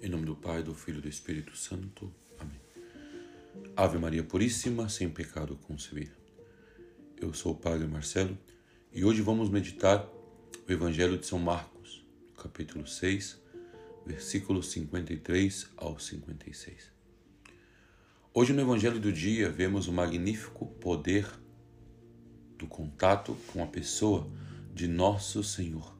Em nome do Pai, do Filho e do Espírito Santo. Amém. Ave Maria Puríssima, sem pecado concebida. Eu sou o Padre Marcelo e hoje vamos meditar o Evangelho de São Marcos, capítulo 6, versículos 53 ao 56. Hoje no Evangelho do dia vemos o magnífico poder do contato com a pessoa de nosso Senhor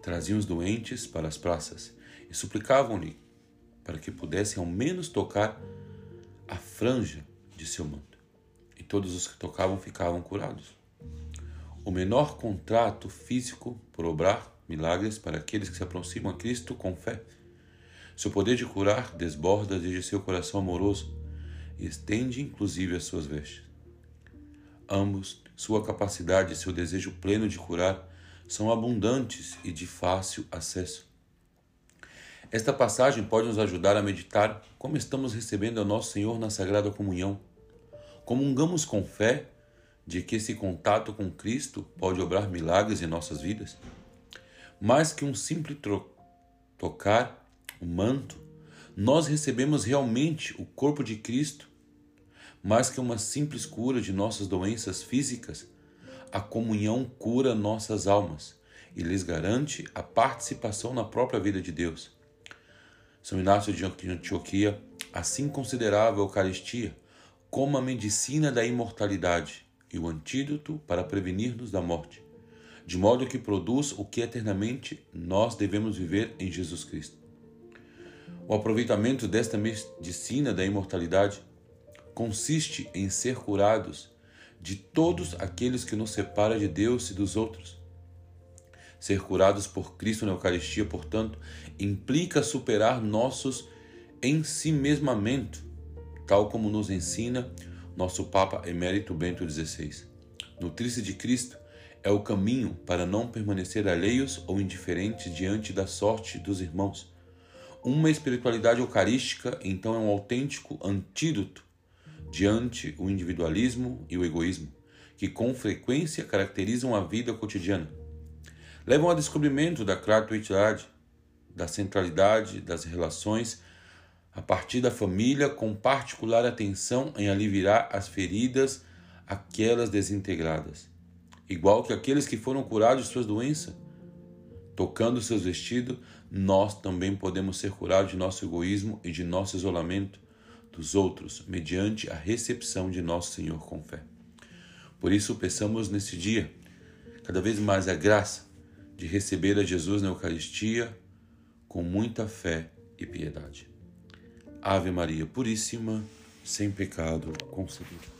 traziam os doentes para as praças e suplicavam-lhe para que pudessem ao menos tocar a franja de seu manto. E todos os que tocavam ficavam curados. O menor contrato físico por obrar milagres para aqueles que se aproximam a Cristo com fé. Seu poder de curar desborda desde seu coração amoroso e estende inclusive as suas vestes. Ambos, sua capacidade e seu desejo pleno de curar, são abundantes e de fácil acesso. Esta passagem pode nos ajudar a meditar como estamos recebendo ao nosso Senhor na Sagrada Comunhão. Comungamos com fé de que esse contato com Cristo pode obrar milagres em nossas vidas. Mais que um simples tocar o manto, nós recebemos realmente o corpo de Cristo. Mais que uma simples cura de nossas doenças físicas, a comunhão cura nossas almas e lhes garante a participação na própria vida de Deus. São Inácio de Antioquia assim considerava a Eucaristia como a medicina da imortalidade e o antídoto para prevenir-nos da morte, de modo que produz o que eternamente nós devemos viver em Jesus Cristo. O aproveitamento desta medicina da imortalidade consiste em ser curados de todos aqueles que nos separam de Deus e dos outros. Ser curados por Cristo na Eucaristia, portanto, implica superar nossos ensimesmamento, tal como nos ensina nosso Papa Emérito Bento XVI. Nutrir-se de Cristo é o caminho para não permanecer alheios ou indiferentes diante da sorte dos irmãos. Uma espiritualidade eucarística, então, é um autêntico antídoto diante o individualismo e o egoísmo, que com frequência caracterizam a vida cotidiana. Levam ao descobrimento da gratuidade, da centralidade das relações a partir da família, com particular atenção em aliviar as feridas aquelas desintegradas, igual que aqueles que foram curados de suas doenças. Tocando seus vestidos, nós também podemos ser curados de nosso egoísmo e de nosso isolamento, dos outros mediante a recepção de nosso Senhor com fé. Por isso, peçamos nesse dia cada vez mais a graça de receber a Jesus na Eucaristia com muita fé e piedade. Ave Maria Puríssima, sem pecado concebido.